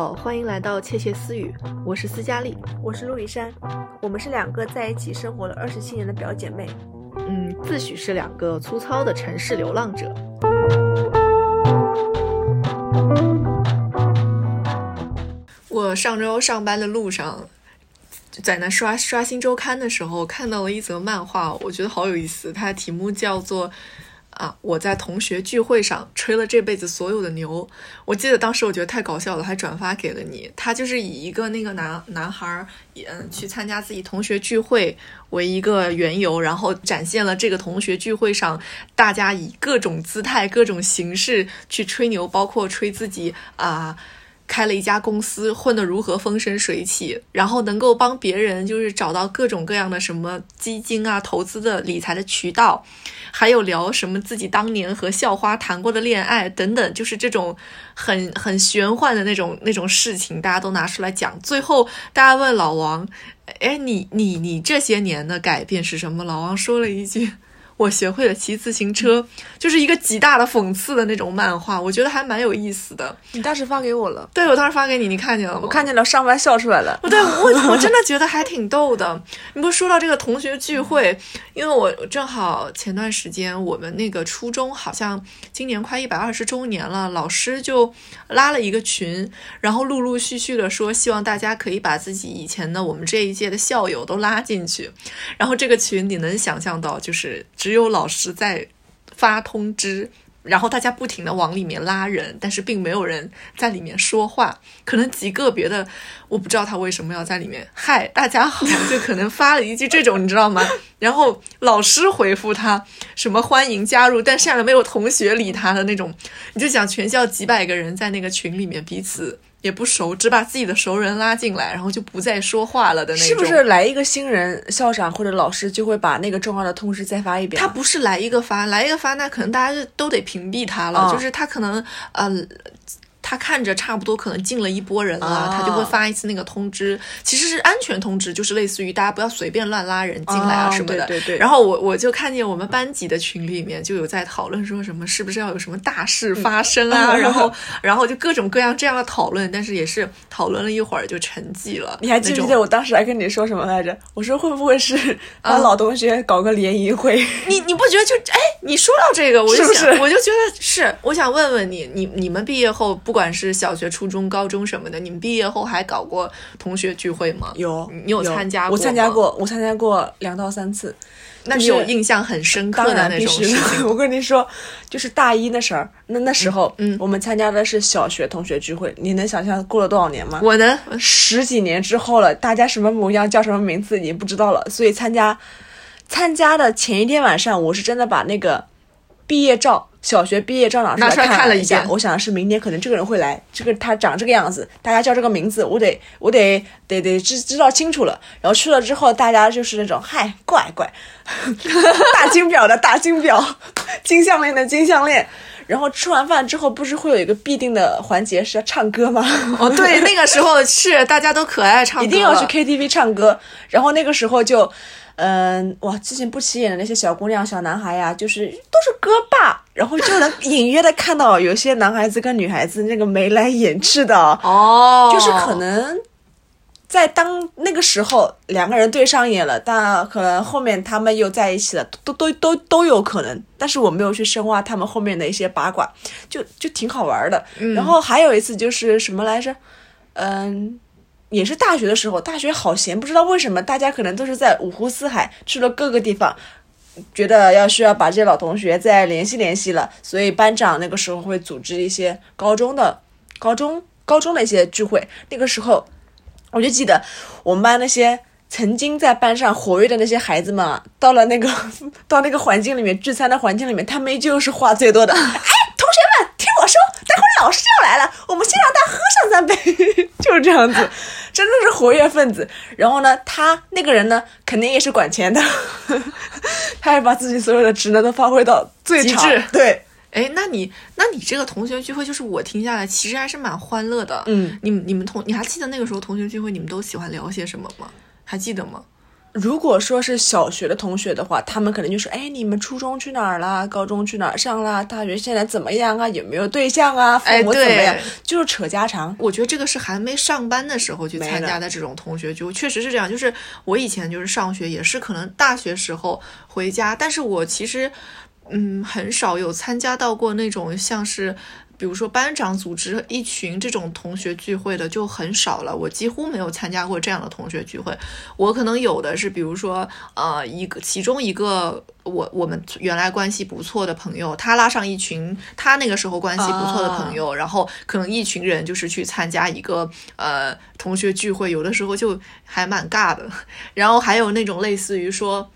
好，欢迎来到窃窃私语，我是斯嘉丽，我是陆一山，我们是两个在一起生活了二十七年的表姐妹，嗯，自诩是两个粗糙的城市流浪者。我上周上班的路上，在那刷刷新周刊的时候，看到了一则漫画，我觉得好有意思。它的题目叫做“啊，我在同学聚会上吹了这辈子所有的牛”。我记得当时我觉得太搞笑了，还转发给了你。他就是以一个那个男男孩儿，嗯，去参加自己同学聚会为一个缘由，然后展现了这个同学聚会上大家以各种姿态、各种形式去吹牛，包括吹自己啊。开了一家公司，混得如何风生水起，然后能够帮别人就是找到各种各样的什么基金啊、投资的理财的渠道，还有聊什么自己当年和校花谈过的恋爱等等，就是这种很很玄幻的那种那种事情，大家都拿出来讲。最后大家问老王：“哎，你你你这些年的改变是什么？”老王说了一句。我学会了骑自行车，就是一个极大的讽刺的那种漫画，我觉得还蛮有意思的。你当时发给我了，对我当时发给你，你看见了吗？我看见了，上班笑出来了。不对，我 我真的觉得还挺逗的。你不说到这个同学聚会，因为我正好前段时间我们那个初中好像今年快一百二十周年了，老师就拉了一个群，然后陆陆续续的说希望大家可以把自己以前的我们这一届的校友都拉进去。然后这个群你能想象到，就是只。只有老师在发通知，然后大家不停的往里面拉人，但是并没有人在里面说话。可能极个别的，我不知道他为什么要在里面。嗨，大家好，就可能发了一句这种，你知道吗？然后老师回复他什么欢迎加入，但下面没有同学理他的那种。你就想全校几百个人在那个群里面彼此。也不熟，只把自己的熟人拉进来，然后就不再说话了的那种。是不是来一个新人，校长或者老师就会把那个重要的通知再发一遍？他不是来一个发，来一个发，那可能大家都得屏蔽他了。就是他可能呃。他看着差不多可能进了一波人了，他就会发一次那个通知，其实是安全通知，就是类似于大家不要随便乱拉人进来啊什么的。对对对。然后我我就看见我们班级的群里面就有在讨论说什么是不是要有什么大事发生啊，然后 然后就各种各样这样的讨论，但是也是讨论了一会儿就沉寂了。你还记不记得我当时还跟你说什么来着？我说会不会是把老同学搞个联谊会？你你不觉得就哎，你说到这个我就想，我就觉得是，我想问问你，你你们毕业后。不管是小学、初中、高中什么的，你们毕业后还搞过同学聚会吗？有，你有参加过？我参加过，我参加过两到三次。那你有印象很深刻的那种事情？我跟你说，就是大一那时候，那那时候，嗯，我们参加的是小学同学聚会。你能想象过了多少年吗？我能，十几年之后了，大家什么模样，叫什么名字已经不知道了。所以参加参加的前一天晚上，我是真的把那个毕业照。小学毕业照拿出来看了一下，我想的是明年可能这个人会来，这个他长这个样子，大家叫这个名字，我得我得得得知知道清楚了。然后去了之后，大家就是那种嗨，怪怪，大金表的大金表，金项链的金项链。然后吃完饭之后，不是会有一个必定的环节是要唱歌吗？哦，对，那个时候是大家都可爱唱歌，一定要去 KTV 唱歌。然后那个时候就。嗯，哇，之前不起眼的那些小姑娘、小男孩呀，就是都是歌霸，然后就能隐约的看到有些男孩子跟女孩子那个眉来眼去的哦，就是可能在当那个时候两个人对上眼了，但可能后面他们又在一起了，都都都都有可能。但是我没有去深挖他们后面的一些八卦，就就挺好玩的。然后还有一次就是什么来着？嗯。也是大学的时候，大学好闲，不知道为什么，大家可能都是在五湖四海去了各个地方，觉得要需要把这些老同学再联系联系了，所以班长那个时候会组织一些高中的、高中、高中的一些聚会。那个时候，我就记得我们班那些曾经在班上活跃的那些孩子们，到了那个到那个环境里面聚餐的环境里面，他们依旧是话最多的。哎，同学们，听我说，待会儿老师要来了，我们先让他喝上三杯，就是这样子。真的是活跃分子，然后呢，他那个人呢，肯定也是管钱的，他也把自己所有的职能都发挥到最极致。对，哎，那你，那你这个同学聚会，就是我听下来，其实还是蛮欢乐的。嗯，你你们同，你还记得那个时候同学聚会，你们都喜欢聊些什么吗？还记得吗？如果说是小学的同学的话，他们可能就说：“哎，你们初中去哪儿啦？高中去哪儿上啦？大学现在怎么样啊？有没有对象啊？父母怎么样？”就是扯家常。我觉得这个是还没上班的时候去参加的这种同学聚，确实是这样。就是我以前就是上学也是可能大学时候回家，但是我其实嗯很少有参加到过那种像是。比如说班长组织一群这种同学聚会的就很少了，我几乎没有参加过这样的同学聚会。我可能有的是，比如说，呃，一个其中一个我我们原来关系不错的朋友，他拉上一群他那个时候关系不错的朋友，然后可能一群人就是去参加一个呃同学聚会，有的时候就还蛮尬的。然后还有那种类似于说。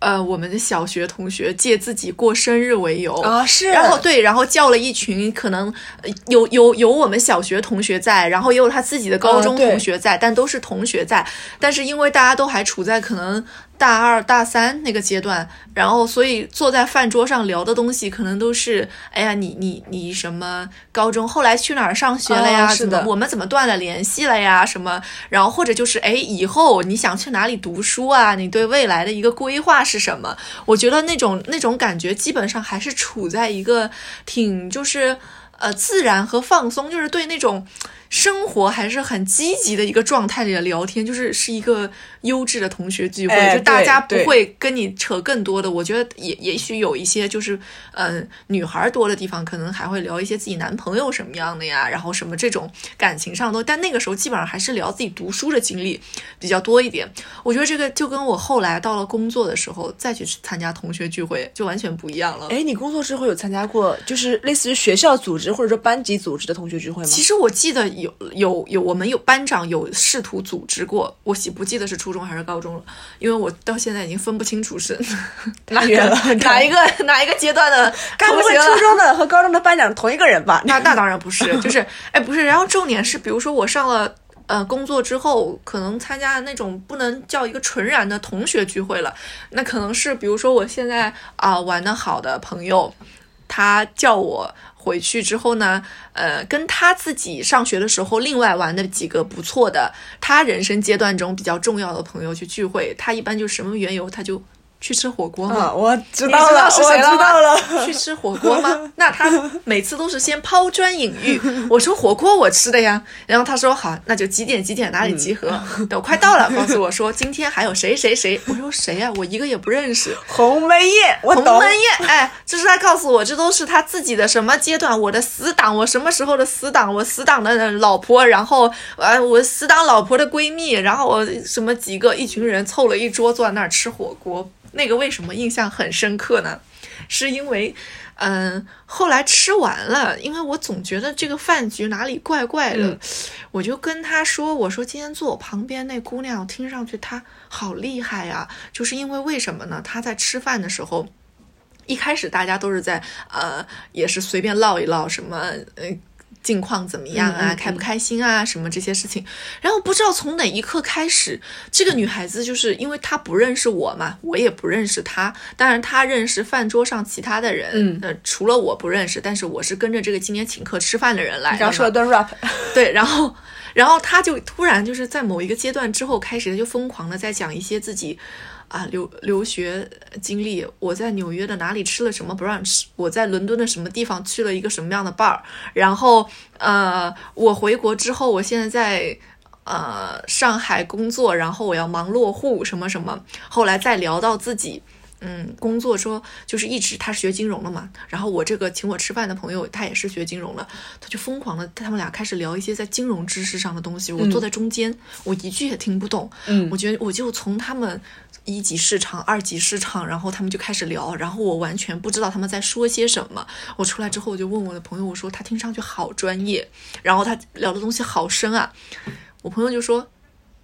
呃，我们的小学同学借自己过生日为由。啊，是，然后对，然后叫了一群可能有有有我们小学同学在，然后也有他自己的高中同学在，但都是同学在，但是因为大家都还处在可能。大二、大三那个阶段，然后所以坐在饭桌上聊的东西，可能都是，哎呀，你你你什么高中后来去哪儿上学了呀？是的，我们怎么断了联系了呀？什么？然后或者就是，哎，以后你想去哪里读书啊？你对未来的一个规划是什么？我觉得那种那种感觉，基本上还是处在一个挺就是呃自然和放松，就是对那种。生活还是很积极的一个状态里的聊天，就是是一个优质的同学聚会，就大家不会跟你扯更多的。我觉得也也许有一些就是，嗯，女孩多的地方，可能还会聊一些自己男朋友什么样的呀，然后什么这种感情上都。但那个时候基本上还是聊自己读书的经历比较多一点。我觉得这个就跟我后来到了工作的时候再去参加同学聚会就完全不一样了。哎，你工作之后有参加过就是类似于学校组织或者说班级组织的同学聚会吗？其实我记得。有有有，我们有班长有试图组织过，我记不记得是初中还是高中了？因为我到现在已经分不清楚是哪一个哪一个阶段的该不会。初中的和高中的班长同一个人吧？那那当然不是，就是哎不是。然后重点是，比如说我上了呃工作之后，可能参加那种不能叫一个纯然的同学聚会了，那可能是比如说我现在啊玩的好的朋友，他叫我。回去之后呢，呃，跟他自己上学的时候另外玩的几个不错的，他人生阶段中比较重要的朋友去聚会，他一般就什么缘由他就。去吃火锅吗？我知道了，是谁了吗？去吃火锅吗？那他每次都是先抛砖引玉。我说火锅我吃的呀，然后他说好，那就几点几点哪里集合？等快到了，告诉我说今天还有谁谁谁。我说谁呀？我一个也不认识。鸿门宴，我鸿门宴，哎，这是他告诉我，这都是他自己的什么阶段？我的死党，我什么时候的死党？我死党的老婆，然后呃，我死党老婆的闺蜜，然后我什么几个一群人凑了一桌坐在那儿吃火锅。那个为什么印象很深刻呢？是因为，嗯，后来吃完了，因为我总觉得这个饭局哪里怪怪的，我就跟他说：“我说今天坐我旁边那姑娘，听上去她好厉害呀。”就是因为为什么呢？她在吃饭的时候，一开始大家都是在呃，也是随便唠一唠什么，呃。近况怎么样啊？开不开心啊？什么这些事情？然后不知道从哪一刻开始，这个女孩子就是因为她不认识我嘛，我也不认识她。当然她认识饭桌上其他的人，嗯，呃，除了我不认识，但是我是跟着这个今天请客吃饭的人来。刚说了段 rap，对，然后，然后她就突然就是在某一个阶段之后开始就疯狂的在讲一些自己。啊，留留学经历，我在纽约的哪里吃了什么 brunch，我在伦敦的什么地方去了一个什么样的 bar，然后呃，我回国之后，我现在在呃上海工作，然后我要忙落户什么什么，后来再聊到自己。嗯，工作说就是一直他是学金融了嘛，然后我这个请我吃饭的朋友他也是学金融的，他就疯狂的他们俩开始聊一些在金融知识上的东西，我坐在中间，我一句也听不懂。嗯，我觉得我就从他们一级市场、二级市场，然后他们就开始聊，然后我完全不知道他们在说些什么。我出来之后我就问我的朋友，我说他听上去好专业，然后他聊的东西好深啊。我朋友就说，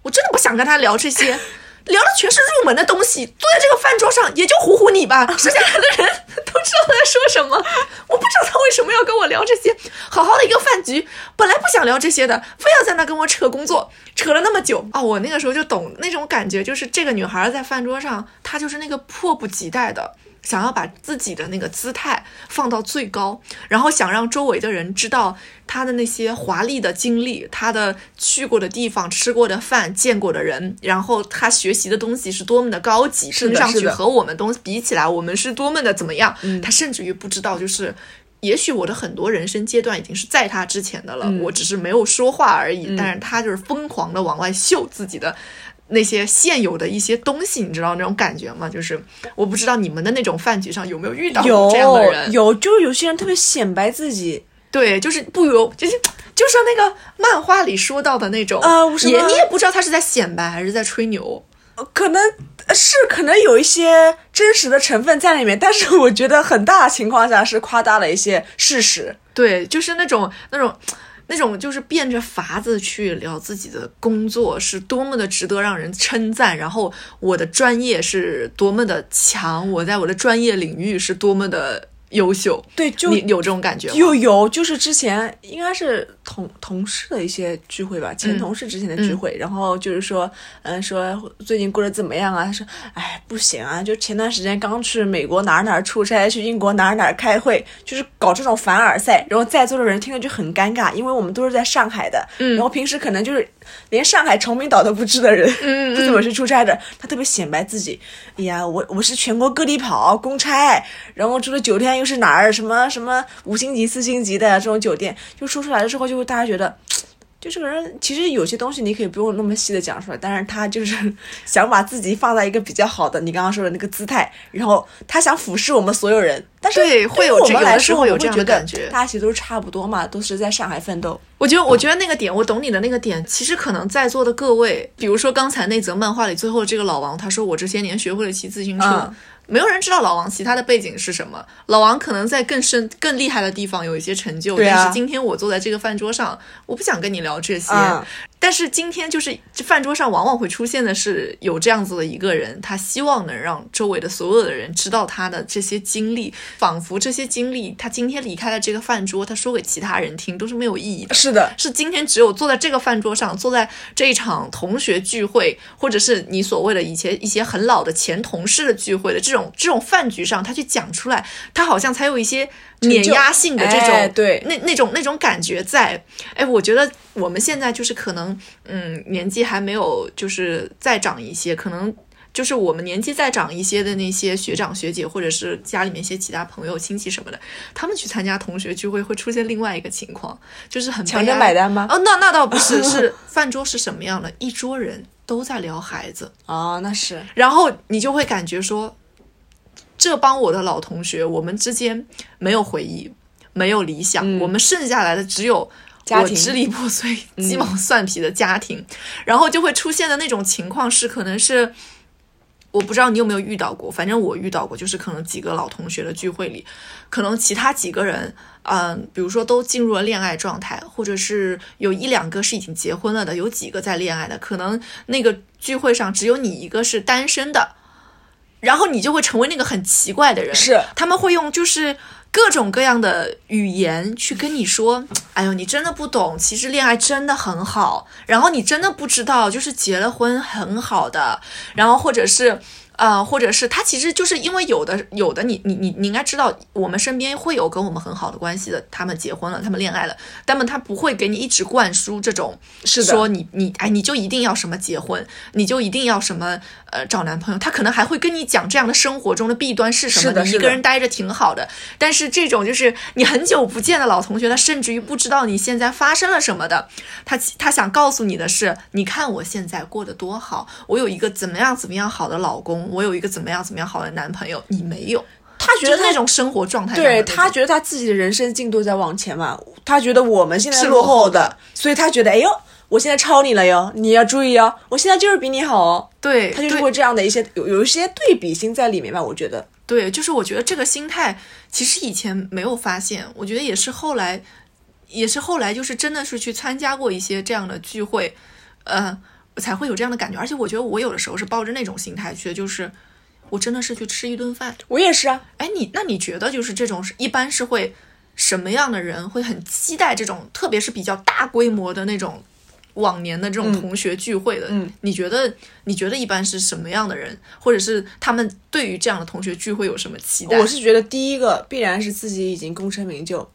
我真的不想跟他聊这些。聊的全是入门的东西，坐在这个饭桌上也就唬唬你吧，剩下来的人都知道他在说什么，我不知道他为什么要跟我聊这些。好好的一个饭局，本来不想聊这些的，非要在那跟我扯工作，扯了那么久啊！我那个时候就懂那种感觉，就是这个女孩在饭桌上，她就是那个迫不及待的。想要把自己的那个姿态放到最高，然后想让周围的人知道他的那些华丽的经历，他的去过的地方、吃过的饭、见过的人，然后他学习的东西是多么的高级，听上去和我们东西比起来，我们是多么的怎么样？他甚至于不知道，就是也许我的很多人生阶段已经是在他之前的了，我只是没有说话而已。但是他就是疯狂的往外秀自己的。那些现有的一些东西，你知道那种感觉吗？就是我不知道你们的那种饭局上有没有遇到这样的人？有，就是有些人特别显摆自己，对，就是不由，就是就像那个漫画里说到的那种啊，也你也不知道他是在显摆还是在吹牛，可能是可能有一些真实的成分在里面，但是我觉得很大情况下是夸大了一些事实，对，就是那种那种。那种就是变着法子去聊自己的工作，是多么的值得让人称赞。然后我的专业是多么的强，我在我的专业领域是多么的。优秀，对，就有这种感觉。有有，就是之前应该是同同事的一些聚会吧，前同事之前的聚会，然后就是说，嗯，说最近过得怎么样啊？他说，哎，不行啊，就前段时间刚去美国哪儿哪儿出差，去英国哪儿哪儿开会，就是搞这种凡尔赛，然后在座的人听了就很尴尬，因为我们都是在上海的，然后平时可能就是连上海崇明岛都不知的人，不怎么是出差的，他特别显摆自己，哎呀，我我是全国各地跑公差，然后住的酒店。又是哪儿什么什么五星级、四星级的这种酒店，就说出来的时候，就会大家觉得，就这个人其实有些东西你可以不用那么细的讲出来，但是他就是想把自己放在一个比较好的，你刚刚说的那个姿态，然后他想俯视我们所有人。但是对，会有我们来说，会有这样的感觉。大家其实都是差不多嘛，都是在上海奋斗。我觉得，我觉得那个点，我懂你的那个点。其实可能在座的各位，比如说刚才那则漫画里最后这个老王，他说我这些年学会了骑自行车。没有人知道老王其他的背景是什么。老王可能在更深、更厉害的地方有一些成就，但是今天我坐在这个饭桌上，我不想跟你聊这些。但是今天就是饭桌上往往会出现的是有这样子的一个人，他希望能让周围的所有的人知道他的这些经历，仿佛这些经历他今天离开了这个饭桌，他说给其他人听都是没有意义的。是的，是今天只有坐在这个饭桌上，坐在这一场同学聚会，或者是你所谓的以前一些很老的前同事的聚会的这种这种饭局上，他去讲出来，他好像才有一些。碾压性的这种，对，那那种那种感觉在，哎，我觉得我们现在就是可能，嗯，年纪还没有，就是再长一些，可能就是我们年纪再长一些的那些学长学姐，或者是家里面一些其他朋友亲戚什么的，他们去参加同学聚会会出现另外一个情况，就是很强着买单吗？哦，那那倒不是，是饭桌是什么样的？一桌人都在聊孩子啊，那是，然后你就会感觉说。这帮我的老同学，我们之间没有回忆，没有理想，我们剩下来的只有我支离破碎、鸡毛蒜皮的家庭，然后就会出现的那种情况是，可能是我不知道你有没有遇到过，反正我遇到过，就是可能几个老同学的聚会里，可能其他几个人，嗯，比如说都进入了恋爱状态，或者是有一两个是已经结婚了的，有几个在恋爱的，可能那个聚会上只有你一个是单身的。然后你就会成为那个很奇怪的人，是他们会用就是各种各样的语言去跟你说，哎呦，你真的不懂，其实恋爱真的很好，然后你真的不知道，就是结了婚很好的，然后或者是。呃，或者是他其实就是因为有的有的你你你你应该知道，我们身边会有跟我们很好的关系的，他们结婚了，他们恋爱了，但么他不会给你一直灌输这种，是说你你哎你就一定要什么结婚，你就一定要什么呃找男朋友，他可能还会跟你讲这样的生活中的弊端是什么，你一个人待着挺好的，但是这种就是你很久不见的老同学，他甚至于不知道你现在发生了什么的，他他想告诉你的是，你看我现在过得多好，我有一个怎么样怎么样好的老公。我有一个怎么样怎么样好的男朋友，你没有？他觉得那种生活状态，对他觉得他自己的人生进度在往前嘛，他觉得我们现在是落后的，所以他觉得，哎呦，我现在超你了哟，你要注意哦，我现在就是比你好哦。对他就是会这样的一些有有一些对比心在里面吧，我觉得。对，就是我觉得这个心态其实以前没有发现，我觉得也是后来，也是后来就是真的是去参加过一些这样的聚会，呃。才会有这样的感觉，而且我觉得我有的时候是抱着那种心态去的，就是我真的是去吃一顿饭。我也是啊，哎，你那你觉得就是这种是一般是会什么样的人会很期待这种，特别是比较大规模的那种往年的这种同学聚会的？嗯你觉得你觉得一般是什么样的人，或者是他们对于这样的同学聚会有什么期待？我是觉得第一个必然是自己已经功成名就，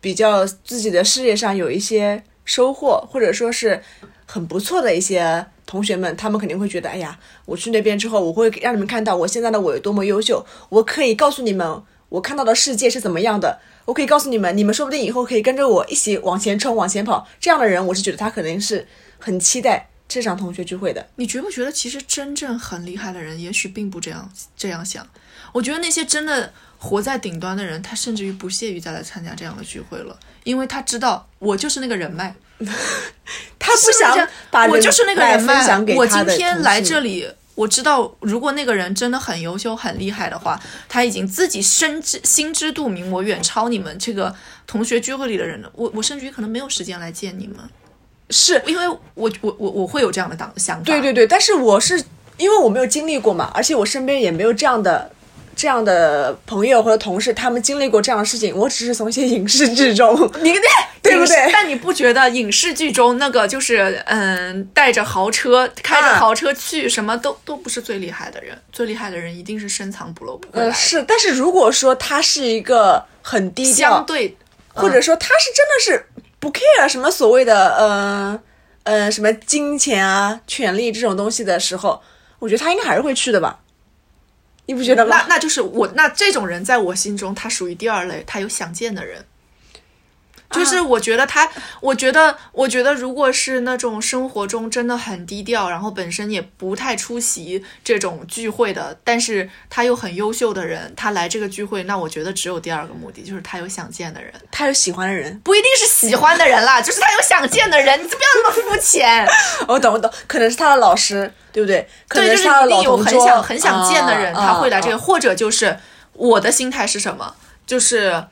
比较自己的事业上有一些收获，或者说是很不错的一些同学们，他们肯定会觉得，哎呀，我去那边之后，我会让你们看到我现在的我有多么优秀，我可以告诉你们我看到的世界是怎么样的，我可以告诉你们，你们说不定以后可以跟着我一起往前冲、往前跑。这样的人，我是觉得他可能是很期待这场同学聚会的。你觉不觉得其实真正很厉害的人，也许并不这样这样想？我觉得那些真的活在顶端的人，他甚至于不屑于再来参加这样的聚会了，因为他知道我就是那个人脉，他不想把我就是那个人脉。我今天来这里，我知道如果那个人真的很优秀、很厉害的话，他已经自己深知心知肚明，我远超你们这个同学聚会里的人了。我我甚至于可能没有时间来见你们，是因为我我我我会有这样的当想法。对对对，但是我是因为我没有经历过嘛，而且我身边也没有这样的这样的朋友或者同事，他们经历过这样的事情。我只是从一些影视剧中，你 对不对影视但你不觉得影视剧中那个就是嗯，带着豪车、开着啊豪车去，什么都都不是最厉害的人，最厉害的人一定是深藏不露，不会来呃，是，但是如果说他是一个很低调相，对，或者说他是真的是不 care 什么所谓的呃呃什么金钱啊、权利这种东西的时候，我觉得他应该还是会去的吧？你不觉得吗？那那就是我那这种人在我心中，他属于第二类，他有想见的人。就是我觉得他，我觉得，我觉得，如果是那种生活中真的很低调，然后本身也不太出席这种聚会的，但是他又很优秀的人，他来这个聚会，那我觉得只有第二个目的，就是他有想见的人，他有喜欢的人，不一定是喜欢的人啦，就是他有想见的人，你就不要那么肤浅。我懂我懂，可能是他的老师，对不对？可对，就是他的一定有很想很想见的人，啊他会来这个，啊或者就是我的心态是什么？就是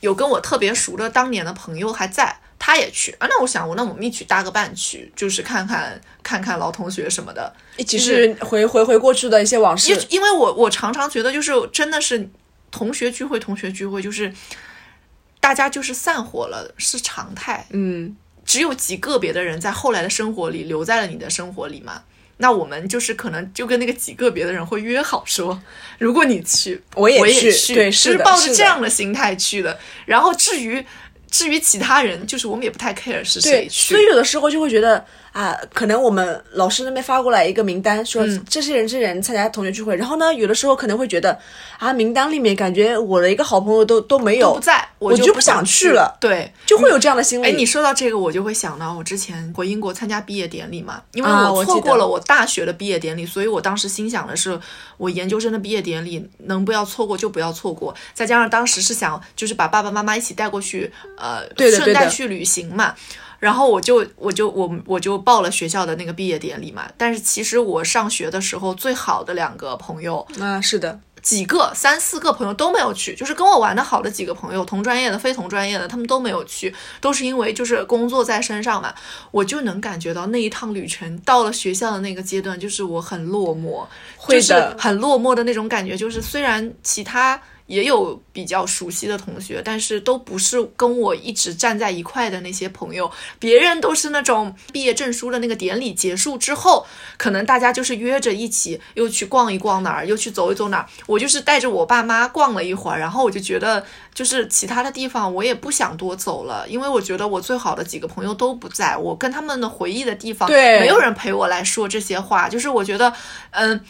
有跟我特别熟的当年的朋友还在，他也去啊。那我想，我那我们一起搭个伴去，就是看看看看老同学什么的。一起是回回回过去的一些往事因。因为我我常常觉得，就是真的是同学聚会，同学聚会就是大家就是散伙了是常态，嗯，只有极个别的人在后来的生活里留在了你的生活里嘛。那我们就是可能就跟那个极个别的人会约好说，如果你去，我也去对就是抱着这样的心态去的。然后至于至于其他人，就是我们也不太 care 是谁，去所以。有的时候就会觉得啊，可能我们老师那边发过来一个名单，说嗯这些人这些人参加同学聚会，然后呢，有的时候可能会觉得啊，名单里面感觉我的一个好朋友都都没有都不，在，我我就不不想想去了对，就会有这样的心理。哎，你说到这个，我就会想到我之前回英国参加毕业典礼嘛，因为啊我错过了我大学的毕业典礼，所以我当时心想的是，我研究生的毕业典礼能不要错过就不要错过。再加上当时是想就是把爸爸妈妈一起带过去，呃，对的对的顺带去旅行嘛。然后我就我就我我就报了学校的那个毕业典礼嘛，但是其实我上学的时候最好的两个朋友，啊，是的，几个三四个朋友都没有去，就是跟我玩的好的几个朋友，同专业的、非同专业的，他们都没有去，都是因为就是工作在身上嘛。我就能感觉到那一趟旅程到了学校的那个阶段，就是我很落寞，就是很落寞的那种感觉。就是虽然其他也有比较熟悉的同学，但是都不是跟我一直站在一块的那些朋友，别人都是那种毕业证书的那个典礼结束之后，可能大家就是约着一起又去逛一逛哪儿，又去走一走哪儿。我就是带着我爸妈逛了一会儿，然后我就觉得，就是其他的地方我也不想多走了，因为我觉得我最好的几个朋友都不在，我跟他们的回忆的地方，对没有人陪我来说这些话。就是我觉得，嗯。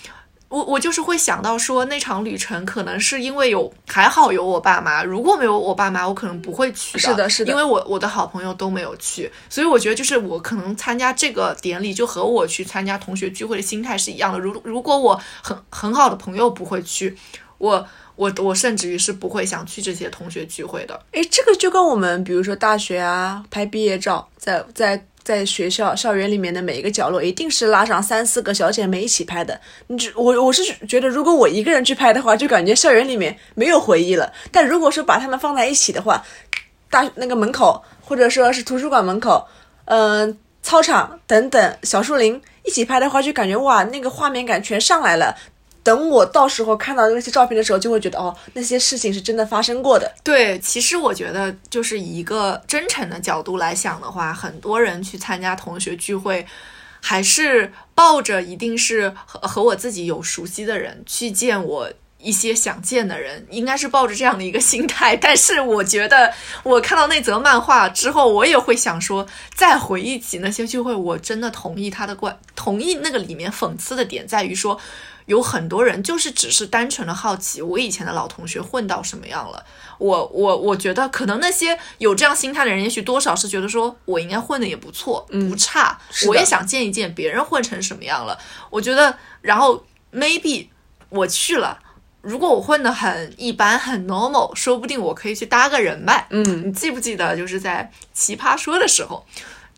我我就是会想到说那场旅程可能是因为有还好有我爸妈，如果没有我爸妈，我可能不会去是的是的因为我我的好朋友都没有去，所以我觉得就是我可能参加这个典礼就和我去参加同学聚会的心态是一样的。如如果我很很好的朋友不会去，我我我甚至于是不会想去这些同学聚会的。诶，这个就跟我们比如说大学啊拍毕业照，在在在学校校园里面的每一个角落，一定是拉上三四个小姐妹一起拍的。你只我我是觉得，如果我一个人去拍的话，就感觉校园里面没有回忆了。但如果说把他们放在一起的话，大那个门口或者说是图书馆门口，嗯、操场等等小树林一起拍的话，就感觉哇，那个画面感全上来了。等我到时候看到那些照片的时候，就会觉得哦，那些事情是真的发生过的。对，其实我觉得就是以一个真诚的角度来想的话，很多人去参加同学聚会，还是抱着一定是和和我自己有熟悉的人去见我。一些想见的人应该是抱着这样的一个心态，但是我觉得我看到那则漫画之后，我也会想说，再回忆起那些聚会，我真的同意他的观，同意那个里面讽刺的点在于说，有很多人就是只是单纯的好奇我以前的老同学混到什么样了。我我我觉得可能那些有这样心态的人，也许多少是觉得说我应该混的也不错，不差，我也想见一见别人混成什么样了。我觉得，然后 maybe 我去了。如果我混得很一般很 normal，说不定我可以去搭个人脉。嗯，你记不记得就是在奇葩说的时候，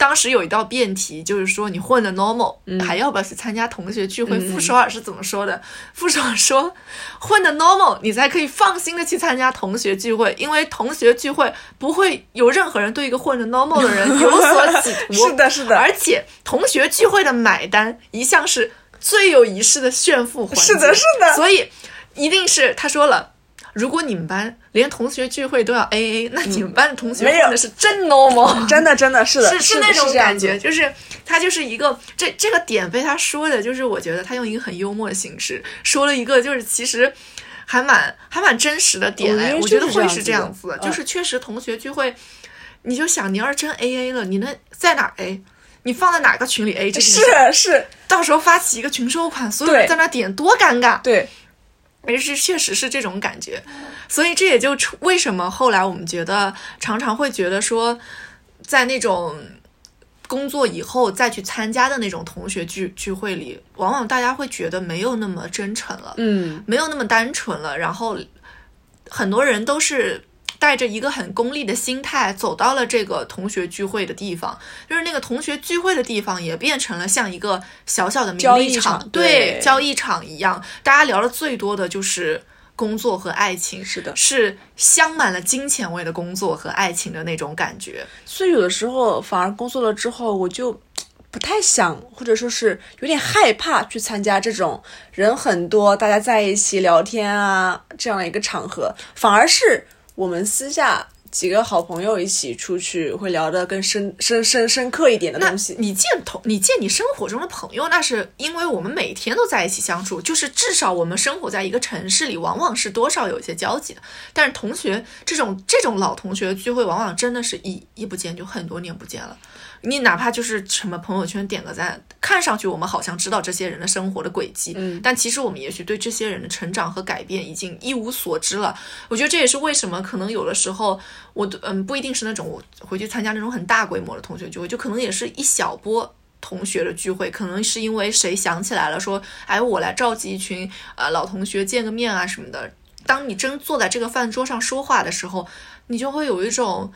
当时有一道辩题，就是说你混的 normal，还要不要去参加同学聚会？傅首尔是怎么说的？傅首尔说，混的 normal，你才可以放心的去参加同学聚会，因为同学聚会不会有任何人对一个混的 normal 的人有所企图。是的，是的。而且同学聚会的买单一向是最有仪式的炫富环节。是的，是的。所以。一定是他说了，如果你们班连同学聚会都要 A A，那你们班的同学混的是真 normal，真的真的是的，是是那种感觉，就是他就是一个这这个点被他说的，就是我觉得他用一个很幽默的形式说了一个，就是其实还蛮还蛮真实的点哎，我觉得会是这样子，就是确实同学聚会，你就想你要是真 A A 了，你能在哪 A？你放在哪个群里 A？这是是，到时候发起一个群收款，所有人在那点，多尴尬。对。而是确实是这种感觉，所以这也就为什么后来我们觉得常常会觉得说，在那种工作以后再去参加的那种同学聚聚会里，往往大家会觉得没有那么真诚了，嗯，没有那么单纯了，然后很多人都是。带着一个很功利的心态走到了这个同学聚会的地方，就是那个同学聚会的地方也变成了像一个小小的名利场，对，交易场一样。大家聊的最多的就是工作和爱情，是的，是镶满了金钱味的工作和爱情的那种感觉。所以有的时候反而工作了之后，我就不太想，或者说是有点害怕去参加这种人很多、大家在一起聊天啊这样的一个场合，反而是。我们私下几个好朋友一起出去，会聊得更深深深深刻一点的东西。你见同你见你生活中的朋友，那是因为我们每天都在一起相处，就是至少我们生活在一个城市里，往往是多少有一些交集的。但是同学这种这种老同学聚会，往往真的是一一不见就很多年不见了。你哪怕就是什么朋友圈点个赞，看上去我们好像知道这些人的生活的轨迹，嗯，但其实我们也许对这些人的成长和改变已经一无所知了。我觉得这也是为什么可能有的时候我嗯不一定是那种我回去参加那种很大规模的同学聚会，就可能也是一小波同学的聚会，可能是因为谁想起来了说，哎，我来召集一群呃老同学见个面啊什么的。当你真坐在这个饭桌上说话的时候，你就会有一种。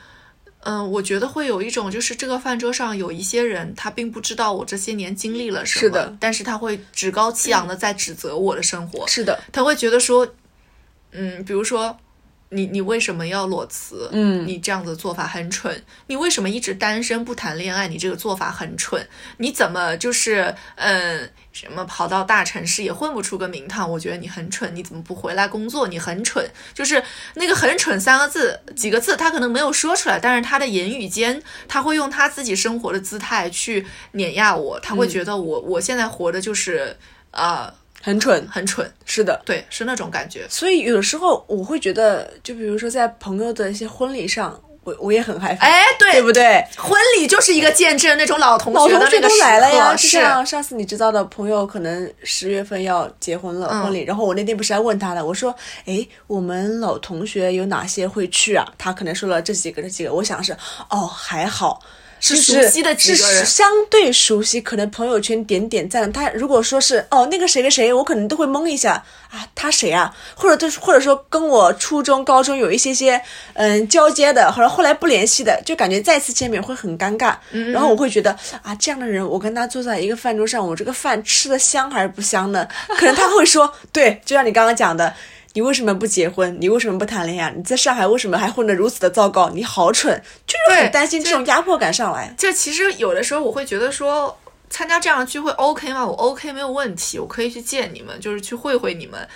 嗯，我觉得会有一种，就是这个饭桌上有一些人，他并不知道我这些年经历了什么，是的，但是他会趾高气扬的在指责我的生活，是的，他会觉得说，嗯，比如说。你你为什么要裸辞？嗯，你这样的做法很蠢。你为什么一直单身不谈恋爱？你这个做法很蠢。你怎么就是嗯什么跑到大城市也混不出个名堂？我觉得你很蠢。你怎么不回来工作？你很蠢。就是那个很蠢三个字几个字，他可能没有说出来，但是他的言语间他会用他自己生活的姿态去碾压我。他会觉得我我现在活的就是啊。很蠢，很蠢，是的，对，是那种感觉。所以有时候我会觉得，就比如说在朋友的一些婚礼上，我我也很害怕。哎，对，对不对？婚礼就是一个见证，那种老同学的都来了呀。是像上次你知道的朋友，可能十月份要结婚了，婚礼。然后我那天不是还问他了，我说：“哎，我们老同学有哪些会去啊？”他可能说了这几个，这几个。我想是，哦，还好。是熟悉的几个人，相对熟悉，可能朋友圈点点赞。他如果说是哦，那个谁谁谁，我可能都会懵一下啊，他谁啊？或者就是或者说跟我初中、高中有一些些嗯交接的，或者后来不联系的，就感觉再次见面会很尴尬。然后我会觉得啊，这样的人，我跟他坐在一个饭桌上，我这个饭吃的香还是不香呢？可能他会说，对，就像你刚刚讲的。你为什么不结婚？你为什么不谈恋爱？你在上海为什么还混得如此的糟糕？你好蠢，就是很担心这种压迫感上来。就其实有的时候我会觉得说，参加这样的聚会 OK 吗？我 OK 没有问题，我可以去见你们，就是去会会你们。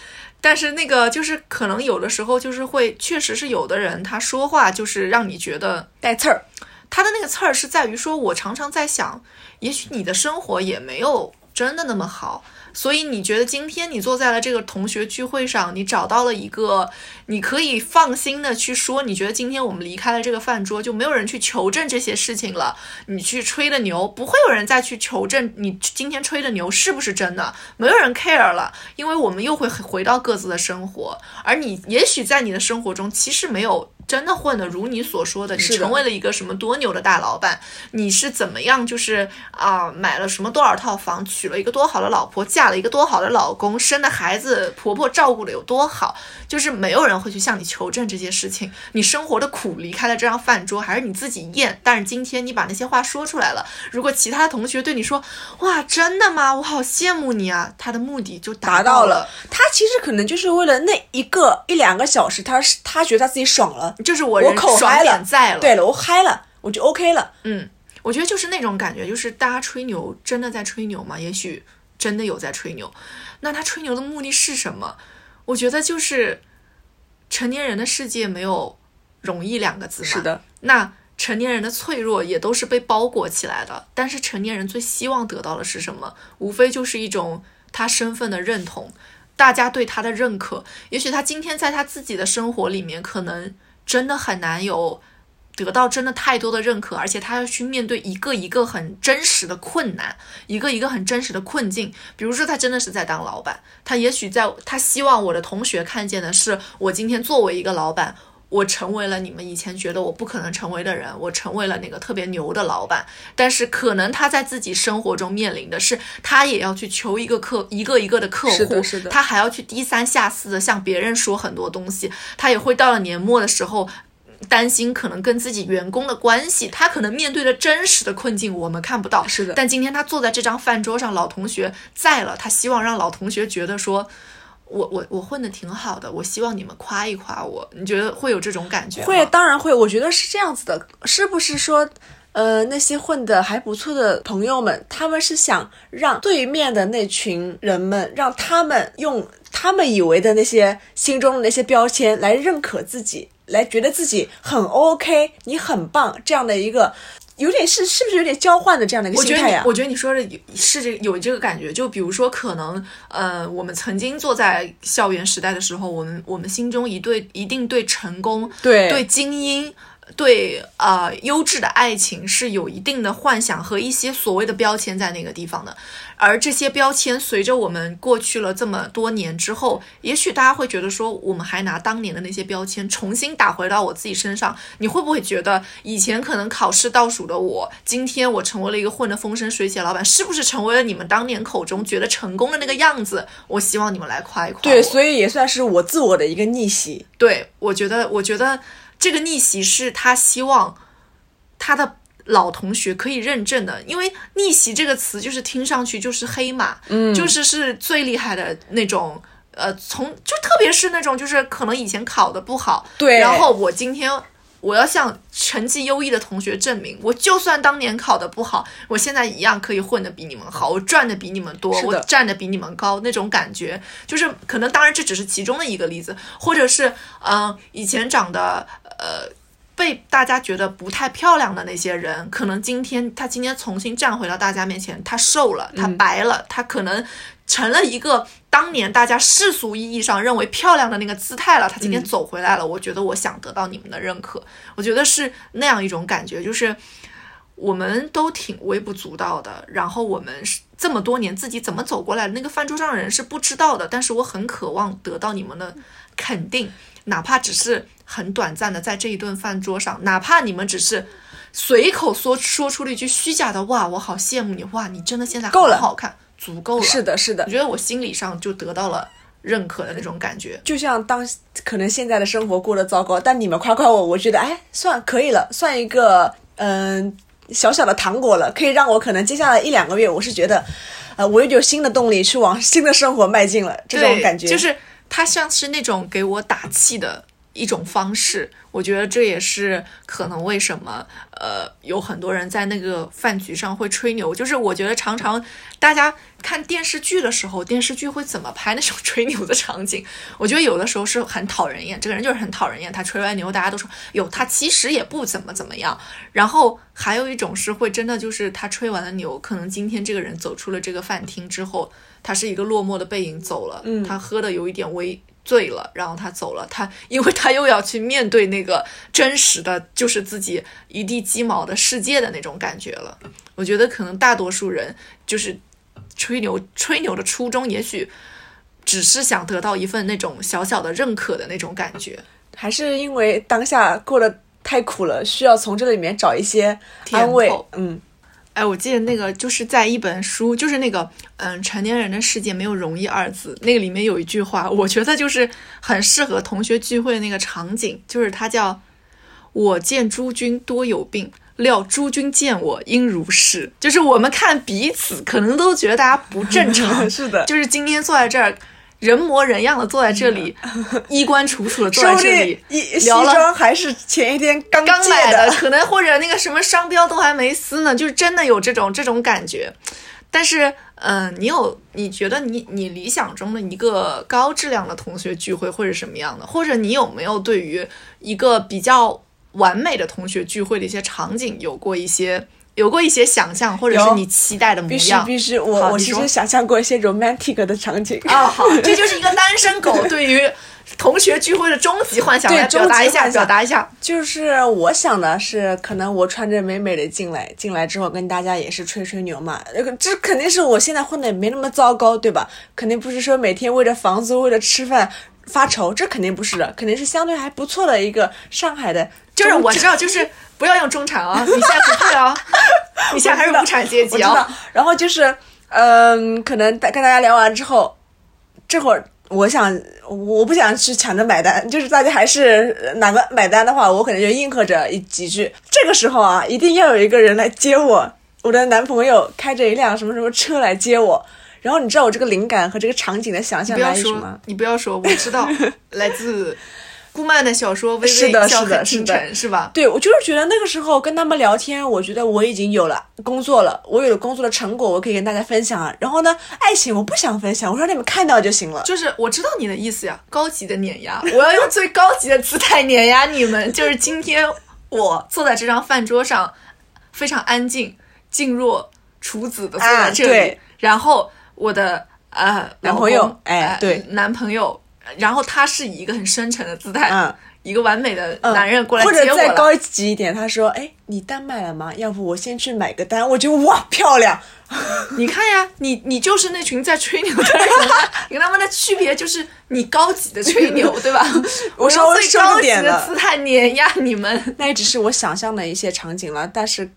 但是那个就是可能有的时候就是会，确实是有的人他说话就是让你觉得带刺儿。他的那个刺儿是在于说，我常常在想，也许你的生活也没有真的那么好。所以你觉得今天你坐在了这个同学聚会上，你找到了一个你可以放心的去说，你觉得今天我们离开了这个饭桌，就没有人去求证这些事情了。你去吹的牛，不会有人再去求证你今天吹的牛是不是真的，没有人 care 了，因为我们又会回到各自的生活。而你也许在你的生活中，其实没有。真的混的如你所说的，你成为了一个什么多牛的大老板？你是怎么样？就是啊，买了什么多少套房，娶了一个多好的老婆，嫁了一个多好的老公，生的孩子婆婆照顾的有多好？就是没有人会去向你求证这些事情。你生活的苦离开了这张饭桌，还是你自己咽？但是今天你把那些话说出来了，如果其他同学对你说：“哇，真的吗？我好羡慕你啊！”他的目的就达到了。他其实可能就是为了那一个一两个小时，他是他觉得他自己爽了。就是我我口嗨了，在了，对了，我嗨了，我就 OK 了。嗯，我觉得就是那种感觉，就是大家吹牛，真的在吹牛吗？也许真的有在吹牛。那他吹牛的目的是什么？我觉得就是成年人的世界没有容易两个字嘛。是的。那成年人的脆弱也都是被包裹起来的。但是成年人最希望得到的是什么？无非就是一种他身份的认同。大家对他的认可，也许他今天在他自己的生活里面，可能真的很难有得到真的太多的认可，而且他要去面对一个一个很真实的困难，一个一个很真实的困境。比如说，他真的是在当老板，他也许在他希望我的同学看见的是，我今天作为一个老板。我成为了你们以前觉得我不可能成为的人，我成为了那个特别牛的老板。但是可能他在自己生活中面临的是，他也要去求一个客，一个一个的客户，是的，是的。他还要去低三下四的向别人说很多东西，他也会到了年末的时候担心可能跟自己员工的关系，他可能面对的真实的困境我们看不到，是的。但今天他坐在这张饭桌上，老同学在了，他希望让老同学觉得说。我我我混的挺好的，我希望你们夸一夸我。你觉得会有这种感觉吗？会，当然会。我觉得是这样子的，是不是说，呃，那些混的还不错的朋友们，他们是想让对面的那群人们，让他们用他们以为的那些心中的那些标签来认可自己，来觉得自己很 OK，你很棒这样的一个。有点是是不是有点交换的这样的一个心态呀？我觉得你说的是这有这个感觉，就比如说可能呃，我们曾经坐在校园时代的时候，我们我们心中一对一定对成功、对对精英。对啊，优质的爱情是有一定的幻想和一些所谓的标签在那个地方的，而这些标签随着我们过去了这么多年之后，也许大家会觉得说，我们还拿当年的那些标签重新打回到我自己身上，你会不会觉得以前可能考试倒数的我，今天我成为了一个混得风生水起的老板，是不是成为了你们当年口中觉得成功的那个样子？我希望你们来夸一夸。对，所以也算是我自我的一个逆袭。对，我觉得，我觉得。这个逆袭是他希望他的老同学可以认证的，因为逆袭这个词就是听上去就是黑马，嗯，就是是最厉害的那种，呃，从就特别是那种就是可能以前考的不好，对，然后我今天我要向成绩优异的同学证明，我就算当年考的不好，我现在一样可以混的比你们好，我赚的比你们多，我站的比你们高，那种感觉。就是可能，当然这只是其中的一个例子，或者是嗯，以前长得。呃，被大家觉得不太漂亮的那些人，可能今天他今天重新站回到大家面前，他瘦了，他白了，他可能成了一个当年大家世俗意义上认为漂亮的那个姿态了。他今天走回来了，我觉得我想得到你们的认可，我觉得是那样一种感觉，就是我们都挺微不足道的，然后我们这么多年自己怎么走过来的，那个饭桌上的人是不知道的，但是我很渴望得到你们的肯定。哪怕只是很短暂的在这一顿饭桌上，哪怕你们只是随口说说出了一句虚假的“哇，我好羡慕你”，哇，你真的现在够了，好看，足够了。是的，是的，我觉得我心理上就得到了认可的那种感觉。就像当可能现在的生活过得糟糕，但你们夸夸我，我觉得哎，算可以了，算一个嗯小小的糖果了，可以让我可能接下来一两个月，我是觉得，呃，我有新的动力去往新的生活迈进了，这种感觉就是。他像是那种给我打气的一一种方式。我觉得这也是可能为什么呃有很多人在那个饭局上会吹牛，就是我觉得常常大家看电视剧的时候，电视剧会怎么拍那种吹牛的场景？我觉得有的时候是很讨人厌，这个人就是很讨人厌，他吹完牛大家都说哟，他其实也不怎么怎么样。然后还有一种是会真的就是他吹完了牛，可能今天这个人走出了这个饭厅之后，他是一个落寞的背影走了，嗯他喝的有一点微。醉了，然后他走了，他因为他又要去面对那个真实的就是自己一地鸡毛的世界的那种感觉了。我觉得可能大多数人就是吹牛，吹牛的初衷也许只是想得到一份那种小小的认可的那种感觉。还是因为当下过得太苦了，需要从这里面找一些安慰。嗯，哎，我记得那个就是在一本书，就是那个嗯，成年人的世界没有容易二字，那个里面有一句话，我觉得就是很适合同学聚会的那个场景，就是它叫“我见诸君多有病，料诸君见我应如是”，就是我们看彼此可能都觉得大家不正常，是的，就是今天坐在这儿。人模人样的坐在这里，衣冠楚楚的坐在这里，一西装还是前一天刚刚买的，可能或者那个什么商标都还没撕呢，就是真的有这种这种感觉。但是，嗯、你有你觉得你你理想中的一个高质量的同学聚会会是什么样的？或者你有没有对于一个比较完美的同学聚会的一些场景有过一些有过一些想象，或者是你期待的模必须？必须，我我其实想象过一些 romantic 的场景。啊、好，这就是一个单身狗 对于同学聚会的终极幻想，对来表达一下，表达一下。就是我想的是，可能我穿着美美的进来，进来之后跟大家也是吹吹牛嘛。这个这肯定是我现在混的也没那么糟糕，对吧？肯定不是说每天为了房租、为了吃饭发愁，这肯定不是的，肯定是相对还不错的一个上海的中。就是我知道，就是不要用中产啊，你现在不配啊，你现在还是无产阶级啊。。然后就是，嗯，可能大跟大家聊完之后，这会儿我想，我不想去抢着买单，就是大家还是呃哪个买单的话，我可能就应和着一几句。这个时候啊，一定要有一个人来接我，我的男朋友开着一辆什么什么车来接我。然后你知道我这个灵感和这个场景的想象来源于什么？，你不要说，我知道，来自顾漫的小说《微微一笑很倾城》，是吧？对，我就是觉得那个时候跟他们聊天，我觉得我已经有了工作了，我有了工作的成果，我可以跟大家分享了。然后呢，爱情我不想分享，我说让你们看到就行了。就是我知道你的意思呀，高级的碾压，我要用最高级的姿态碾压你们。就是今天我坐在这张饭桌上，非常安静，静若处子的坐在这里，然后我的呃男朋友哎对男朋友，然后他是以一个很深沉的姿态，嗯一个完美的嗯男人过来或接我或。者再高级一点，他说：“哎，你单买了吗？要不我先去买个单。”我就哇，漂亮。你看呀，你你就是那群在吹牛的人啊，你跟他们的区别就是你高级的吹牛，对吧？我稍微高级点的姿态碾压你们。那也只是我想象的一些场景了，但是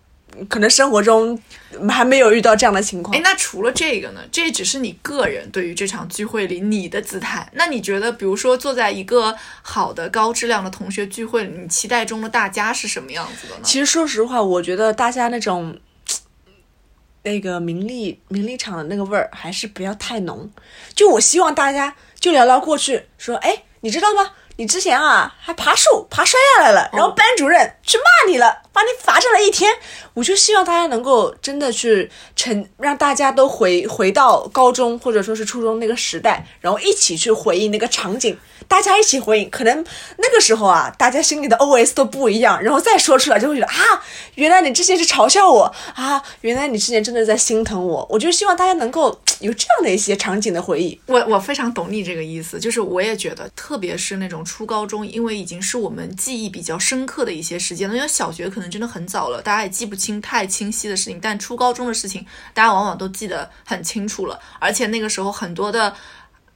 可能生活中还没有遇到这样的情况哎，。那除了这个呢？这只是你个人对于这场聚会里你的姿态。那你觉得，比如说坐在一个好的高质量的同学聚会里，你期待中的大家是什么样子的呢？其实说实话，我觉得大家那种。那个名利名利场的那个味儿还是不要太浓，就我希望大家就聊聊过去，说，哎，你知道吗？你之前啊还爬树爬摔下来了，然后班主任去骂你了，把你罚站了一天。我就希望大家能够真的去成，让大家都回回到高中或者说是初中那个时代，然后一起去回忆那个场景，大家一起回忆，可能那个时候啊，大家心里的 OS 都不一样，然后再说出来就会觉得啊，原来你之前是嘲笑我啊，原来你之前真的在心疼我。我就希望大家能够 有这样的一些场景的回忆。我我非常懂你这个意思，就是我也觉得，特别是那种初高中，因为已经是我们记忆比较深刻的一些时间了。因为小学可能真的很早了，大家也记不清太清晰的事情，但初高中的事情，大家往往都记得很清楚了。而且那个时候很多的。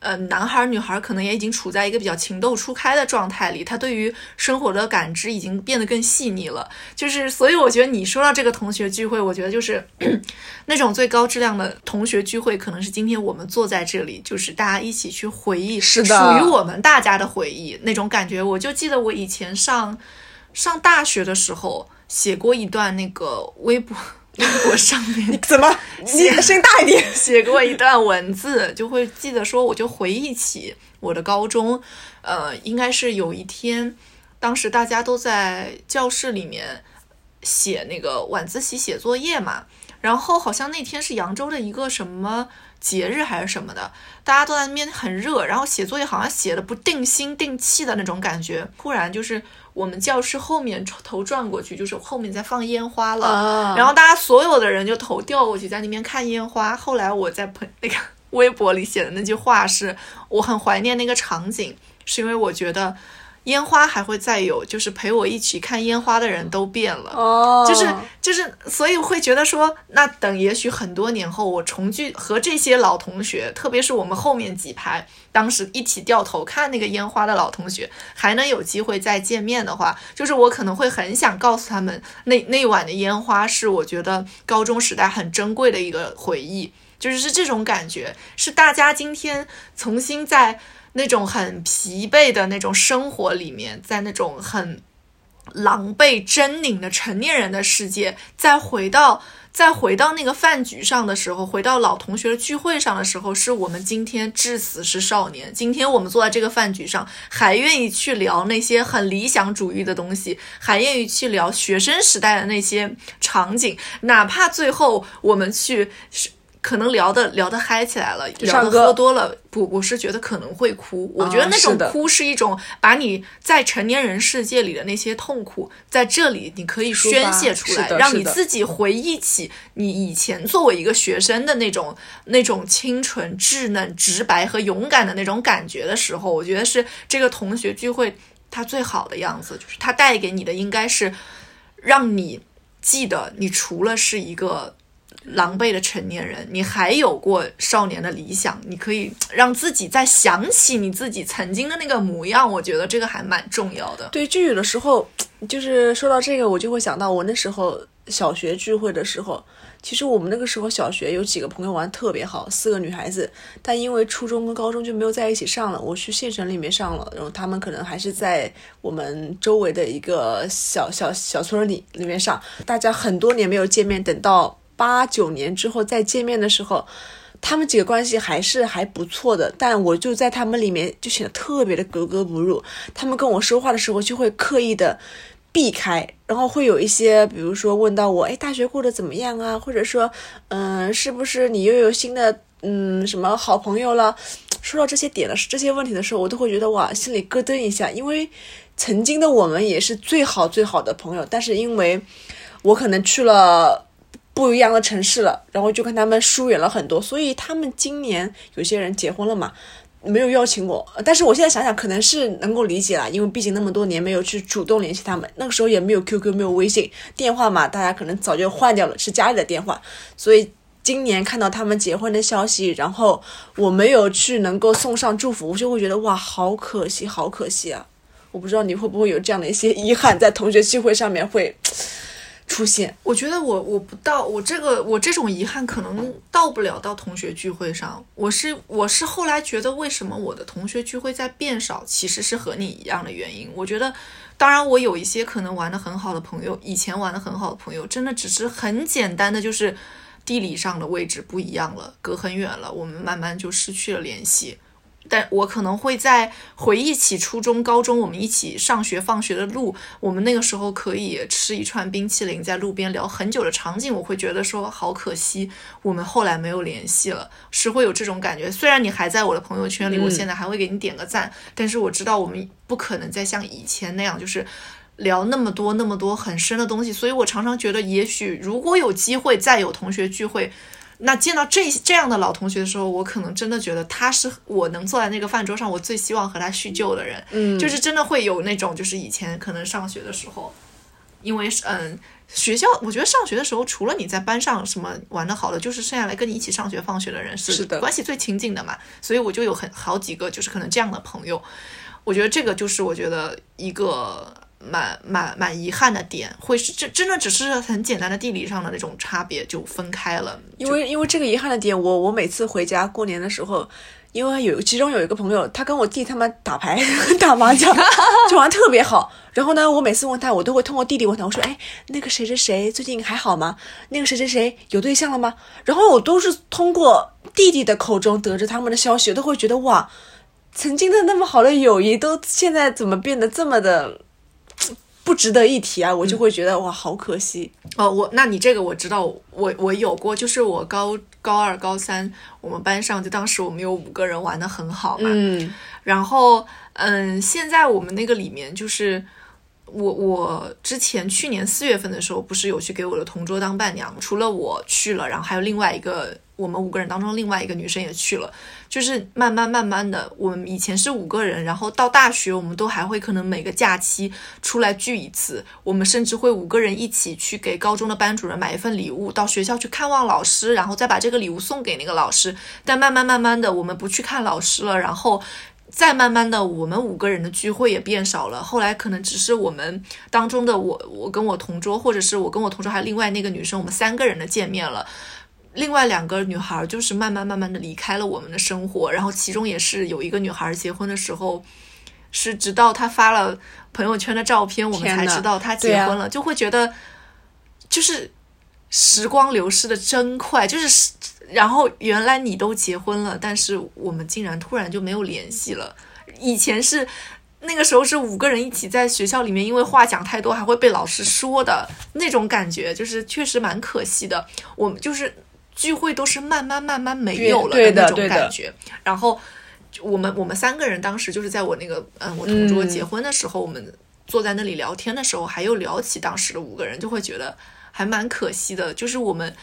呃，男孩儿女孩儿可能也已经处在一个比较情窦初开的状态里，他对于生活的感知已经变得更细腻了。就是，所以我觉得你说到这个同学聚会，我觉得就是 那种最高质量的同学聚会，可能是今天我们坐在这里，就是大家一起去回忆，是的属于我们大家的回忆那种感觉。我就记得我以前上上大学的时候写过一段那个微博微博上面 怎么？你声音大一点。写过一段文字，就会记得说，我就回忆起我的高中，呃，应该是有一天，当时大家都在教室里面写那个晚自习写作业嘛，然后好像那天是扬州的一个什么。节日还是什么的，大家都在那边很热，然后写作业好像写的不定心定气的那种感觉。突然就是我们教室后面头转过去，就是后面在放烟花了，然后大家所有的人就头掉过去在那边看烟花。后来我在朋那个微博里写的那句话是：我很怀念那个场景，是因为我觉得。烟花还会再有，就是陪我一起看烟花的人都变了，哦，就是就是，所以会觉得说，那等也许很多年后，我重聚和这些老同学，特别是我们后面几排当时一起掉头看那个烟花的老同学，还能有机会再见面的话，就是我可能会很想告诉他们，那那晚的烟花是我觉得高中时代很珍贵的一个回忆，就是是这种感觉，是大家今天重新在。那种很疲惫的那种生活里面，在那种很狼狈狰狞的成年人的世界，再回到再回到那个饭局上的时候，回到老同学的聚会上的时候，是我们今天至死是少年。今天我们坐在这个饭局上，还愿意去聊那些很理想主义的东西，还愿意去聊学生时代的那些场景，哪怕最后我们去。可能聊的聊的嗨起来了，聊的喝多了，不，我是觉得可能会哭。我觉得那种哭是一种把你在成年人世界里的那些痛苦，在这里你可以宣泄出来，让你自己回忆起你以前作为一个学生的那种那种清纯、稚嫩、直白和勇敢的那种感觉的时候，我觉得是这个同学聚会它最好的样子，就是它带给你的应该是让你记得，你除了是一个。狼狈的成年人，你还有过少年的理想，你可以让自己再想起你自己曾经的那个模样。我觉得这个还蛮重要的。对，就有的时候，就是说到这个，我就会想到我那时候小学聚会的时候，其实我们那个时候小学有几个朋友玩特别好，四个女孩子，但因为初中跟高中就没有在一起上了。我去县城里面上了，然后他们可能还是在我们周围的一个小小小村里里面上，大家很多年没有见面，等到。八九年之后再见面的时候，他们几个关系还是还不错的，但我就在他们里面就显得特别的格格不入。他们跟我说话的时候就会刻意的避开，然后会有一些，比如说问到我，哎，大学过得怎么样啊？或者说，嗯，是不是你又有新的嗯什么好朋友了？说到这些点的这些问题的时候，我都会觉得哇，心里咯噔一下，因为曾经的我们也是最好最好的朋友，但是因为我可能去了。不一样的城市了，然后就跟他们疏远了很多，所以他们今年有些人结婚了嘛，没有邀请我。但是我现在想想，可能是能够理解了，因为毕竟那么多年没有去主动联系他们，那个时候也没有 QQ，没有微信，电话嘛，大家可能早就换掉了，是家里的电话。所以今年看到他们结婚的消息，然后我没有去能够送上祝福，我就会觉得哇，好可惜，好可惜啊！我不知道你会不会有这样的一些遗憾，在同学聚会上面会。出现，我觉得我我不到我这个我这种遗憾可能到不了到同学聚会上。我是我是后来觉得为什么我的同学聚会在变少，其实是和你一样的原因。我觉得，当然我有一些可能玩的很好的朋友，以前玩的很好的朋友，真的只是很简单的就是地理上的位置不一样了，隔很远了，我们慢慢就失去了联系。但我可能会在回忆起初中、高中我们一起上学、放学的路，我们那个时候可以吃一串冰淇淋，在路边聊很久的场景，我会觉得说好可惜，我们后来没有联系了，是会有这种感觉。虽然你还在我的朋友圈里，我现在还会给你点个赞，但是我知道我们不可能再像以前那样，就是聊那么多、那么多很深的东西。所以我常常觉得，也许如果有机会再有同学聚会。那见到这这样的老同学的时候，我可能真的觉得他是我能坐在那个饭桌上，我最希望和他叙旧的人。嗯，就是真的会有那种，就是以前可能上学的时候，因为嗯，学校我觉得上学的时候，除了你在班上什么玩的好的，就是剩下来跟你一起上学放学的人是关系最亲近的嘛。所以我就有很好几个就是可能这样的朋友，我觉得这个就是我觉得一个。蛮蛮蛮遗憾的点，会是这真的只是很简单的地理上的那种差别就分开了。因为因为这个遗憾的点，我我每次回家过年的时候，因为有其中有一个朋友，他跟我弟他们打牌、打麻将，就玩特别好。然后呢，我每次问他，我都会通过弟弟问他，我说：“哎，那个谁谁谁最近还好吗？那个谁谁谁有对象了吗？”然后我都是通过弟弟的口中得知他们的消息，都会觉得哇，曾经的那么好的友谊，都现在怎么变得这么的不值得一提啊？我就会觉得哇，好可惜。哦，我那你这个我知道，我我有过，就是我高高二、高三，我们班上就当时我们有五个人玩的很好嘛，嗯，然后嗯，现在我们那个里面就是我我之前去年四月份的时候，不是有去给我的同桌当伴娘，除了我去了，然后还有另外一个我们五个人当中另外一个女生也去了，就是慢慢慢慢的，我们以前是五个人，然后到大学我们都还会可能每个假期出来聚一次，我们甚至会五个人一起去给高中的班主任买一份礼物，到学校去看望老师，然后再把这个礼物送给那个老师。但慢慢慢慢的，我们不去看老师了，然后。再慢慢的，我们五个人的聚会也变少了。后来可能只是我们当中的我，我跟我同桌，或者是我跟我同桌还有另外那个女生，我们三个人的见面了。另外两个女孩就是慢慢慢慢的离开了我们的生活，然后其中也是有一个女孩结婚的时候，是直到她发了朋友圈的照片，我们才知道她结婚了，就会觉得就是时光流逝的真快，就是然后原来你都结婚了，但是我们竟然突然就没有联系了。以前是那个时候是五个人一起在学校里面，因为话讲太多还会被老师说的那种感觉，就是确实蛮可惜的。我们就是聚会都是慢慢慢慢没有了的那种感觉，然后我们我们三个人当时就是在我那个嗯我同桌嗯结婚的时候，我们坐在那里聊天的时候，还有聊起当时的五个人，就会觉得还蛮可惜的，就是我们。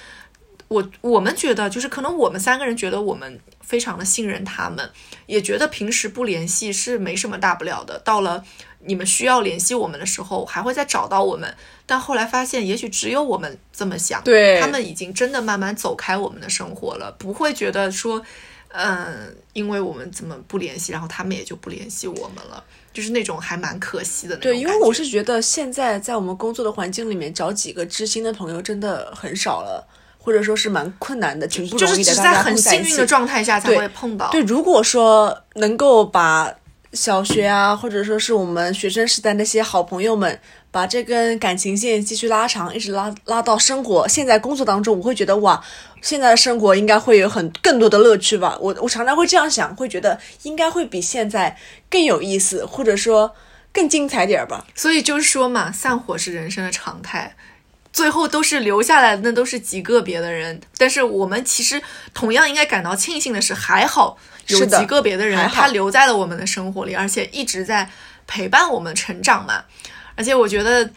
我我们觉得，就是可能我们三个人觉得我们非常的信任他们，也觉得平时不联系是没什么大不了的。到了你们需要联系我们的时候，还会再找到我们。但后来发现，也许只有我们这么想，对他们已经真的慢慢走开我们的生活了，不会觉得说，嗯，因为我们怎么不联系，然后他们也就不联系我们了，就是那种还蛮可惜的那种对，因为我是觉得现在在我们工作的环境里面，找几个知心的朋友真的很少了，或者说是蛮困难的，挺不就是容易的。在很幸运的状态下才会碰到。对，如果说能够把小学啊，或者说是我们学生时代那些好朋友们，把这根感情线继续拉长，一直拉拉到生活现在工作当中，我会觉得哇，现在的生活应该会有很更多的乐趣吧。我我常常会这样想，会觉得应该会比现在更有意思，或者说更精彩点儿吧。所以就是说嘛，散伙是人生的常态，最后都是留下来的那都是极个别的人。但是我们其实同样应该感到庆幸的是，还好有极个别的人他留在了我们的生活里，而且一直在陪伴我们成长嘛。而且我觉得，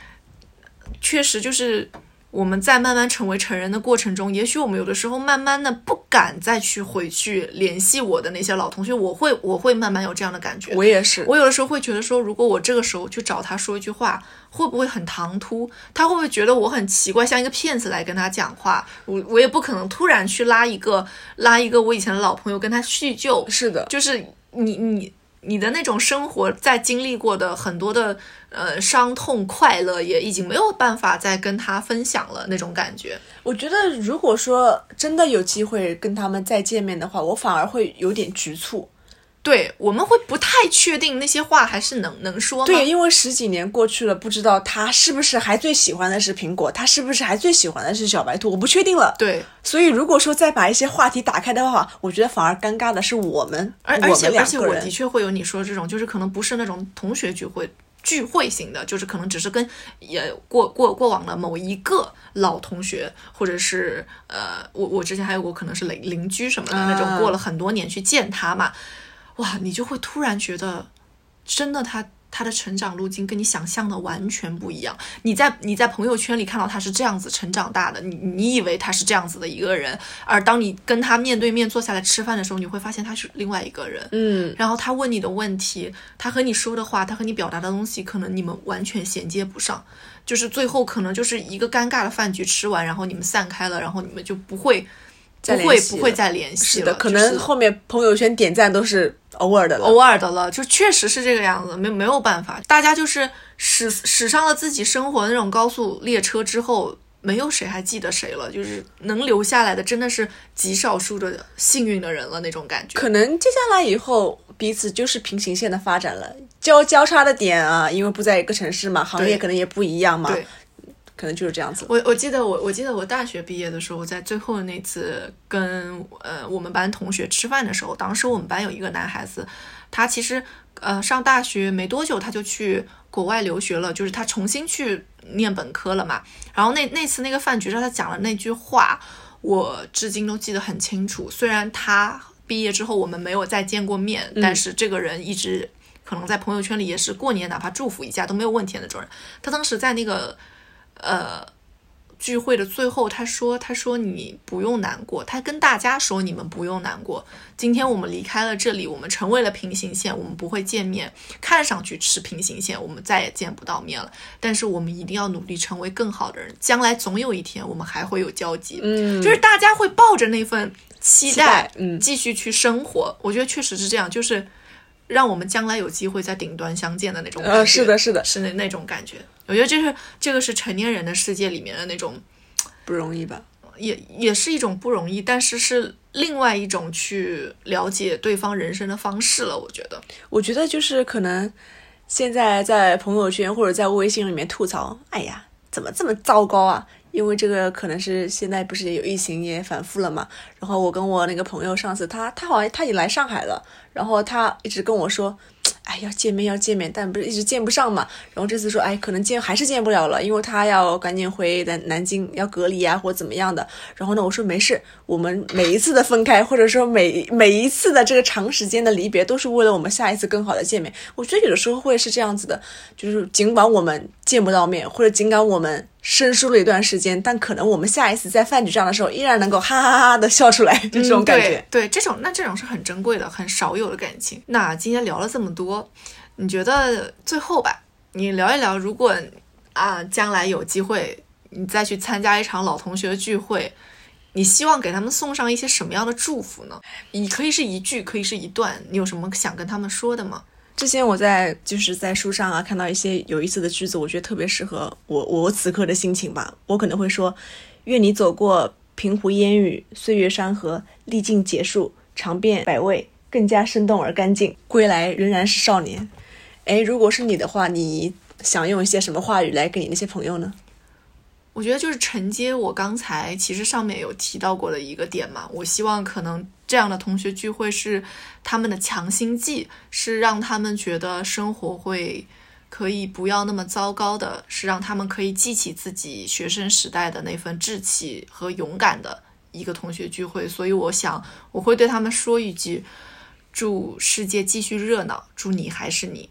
确实就是。我们在慢慢成为成人的过程中，也许我们有的时候慢慢的不敢再去回去联系我的那些老同学，我会我会慢慢有这样的感觉。我也是，我有的时候会觉得说，如果我这个时候去找他说一句话，会不会很唐突？他会不会觉得我很奇怪，像一个骗子来跟他讲话？我我也不可能突然去拉一个拉一个我以前的老朋友跟他叙旧，是的，就是你你你的那种生活，在经历过的很多的呃伤痛、快乐，也已经没有办法再跟他分享了那种感觉。我觉得如果说真的有机会跟他们再见面的话，我反而会有点局促。对，我们会不太确定那些话还是能能说吗？对，因为十几年过去了，不知道他是不是还最喜欢的是苹果，他是不是还最喜欢的是小白兔，我不确定了。对，所以如果说再把一些话题打开的话，我觉得反而尴尬的是我们，而而且而且我的确会有你说这种，就是可能不是那种同学聚会聚会型的，就是可能只是跟也过过过往的某一个老同学，或者是呃，我我之前还有过可能是邻邻居什么的、那种，啊过了很多年去见他嘛，哇，你就会突然觉得，真的他。他的成长路径跟你想象的完全不一样。你在你在朋友圈里看到他是这样子成长大的，你你以为他是这样子的一个人，而当你跟他面对面坐下来吃饭的时候，你会发现他是另外一个人。嗯，然后他问你的问题，他和你说的话，他和你表达的东西，可能你们完全衔接不上，就是最后可能就是一个尴尬的饭局吃完，然后你们散开了，然后你们就不会再不会不会再联系了。是的，可能后面朋友圈点赞都是偶尔的了。偶尔的了，就确实是这个样子，没没有办法，大家就是驶驶上了自己生活的那种高速列车之后，没有谁还记得谁了，就是能留下来的真的是极少数的幸运的人了那种感觉。可能接下来以后彼此就是平行线的发展了，交交叉的点啊，因为不在一个城市嘛，行业可能也不一样嘛，对，可能就是这样子。我我记得我我记得我大学毕业的时候，在最后的那次跟呃我们班同学吃饭的时候，当时我们班有一个男孩子，他其实呃上大学没多久他就去国外留学了，就是他重新去念本科了嘛。然后那那次那个饭局上他讲了那句话，我至今都记得很清楚。虽然他毕业之后我们没有再见过面，但是这个人一直可能在朋友圈里也是过年哪怕祝福一下都没有问题的那种人。他当时在那个呃聚会的最后，他说：“他说你不用难过，他跟大家说你们不用难过。今天我们离开了这里，我们成为了平行线，我们不会见面。看上去是平行线，我们再也见不到面了。但是我们一定要努力成为更好的人，将来总有一天我们还会有交集。嗯，就是大家会抱着那份期期待嗯继续去生活。我觉得确实是这样，就是让我们将来有机会在顶端相见的那种感觉。呃，是的，是的，是那那种感觉。我觉得这是这个是成年人的世界里面的那种，不容易吧？也也是一种不容易，但是是另外一种去了解对方人生的方式了。我觉得，我觉得就是可能现在在朋友圈或者在微信里面吐槽，哎呀，怎么这么糟糕啊？因为这个可能是现在不是有疫情也反复了嘛。然后我跟我那个朋友上次他他好像他也来上海了，然后他一直跟我说。哎，要见面要见面，但不是一直见不上嘛。然后这次说，哎，可能见还是见不了了，因为他要赶紧回南南京要隔离啊，或怎么样的。然后呢，我说没事，我们每一次的分开，或者说每每一次的这个长时间的离别，都是为了我们下一次更好的见面。我觉得有的时候会是这样子的，就是尽管我们见不到面，或者尽管我们生疏了一段时间，但可能我们下一次在饭局上的时候，依然能够哈哈哈哈的笑出来，就这种感觉。嗯、对对，这种那这种是很珍贵的，很少有的感情。那今天聊了这么多。你觉得最后吧，你聊一聊，如果啊将来有机会，你再去参加一场老同学的聚会，你希望给他们送上一些什么样的祝福呢？你可以是一句，可以是一段，你有什么想跟他们说的吗？之前我在就是在书上啊看到一些有意思的句子，我觉得特别适合我我此刻的心情吧。我可能会说：愿你走过平湖烟雨，岁月山河，历尽劫数，尝遍百味，更加生动而干净，归来仍然是少年。哎，如果是你的话，你想用一些什么话语来给你那些朋友呢？我觉得就是承接我刚才其实上面有提到过的一个点嘛。我希望可能这样的同学聚会是他们的强心剂，是让他们觉得生活会可以不要那么糟糕的，是让他们可以记起自己学生时代的那份志气和勇敢的一个同学聚会。所以我想我会对他们说一句：祝世界继续热闹，祝你还是你。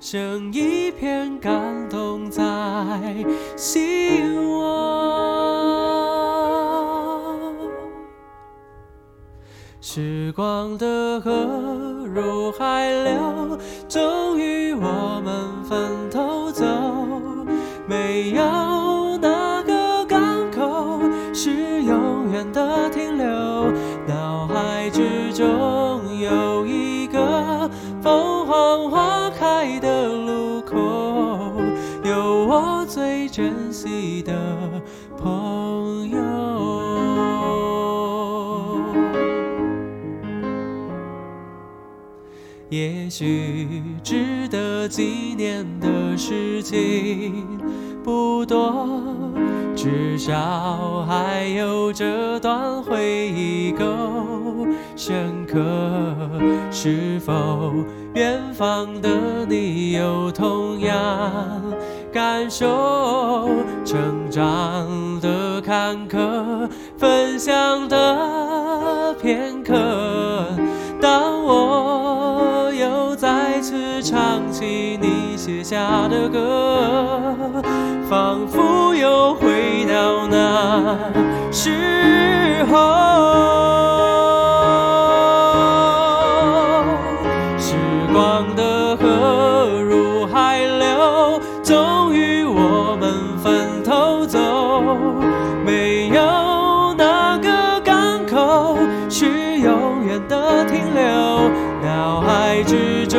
剩一片感动在心窝。时光的河入海流，几年的事情不多，至少还有这段回忆够深刻。是否远方的你有同样感受？成长的坎坷，分享的写下的歌，仿佛又回到那时候。时光的河入海流，终于我们分头走。没有哪个港口是永远的停留，脑海之中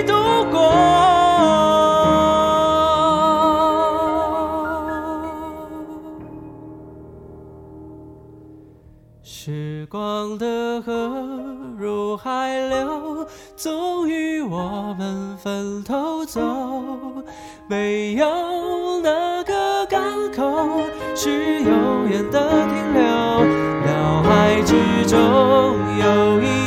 终于我们分头走。没有哪个港口是永远的停留，脑海之中有一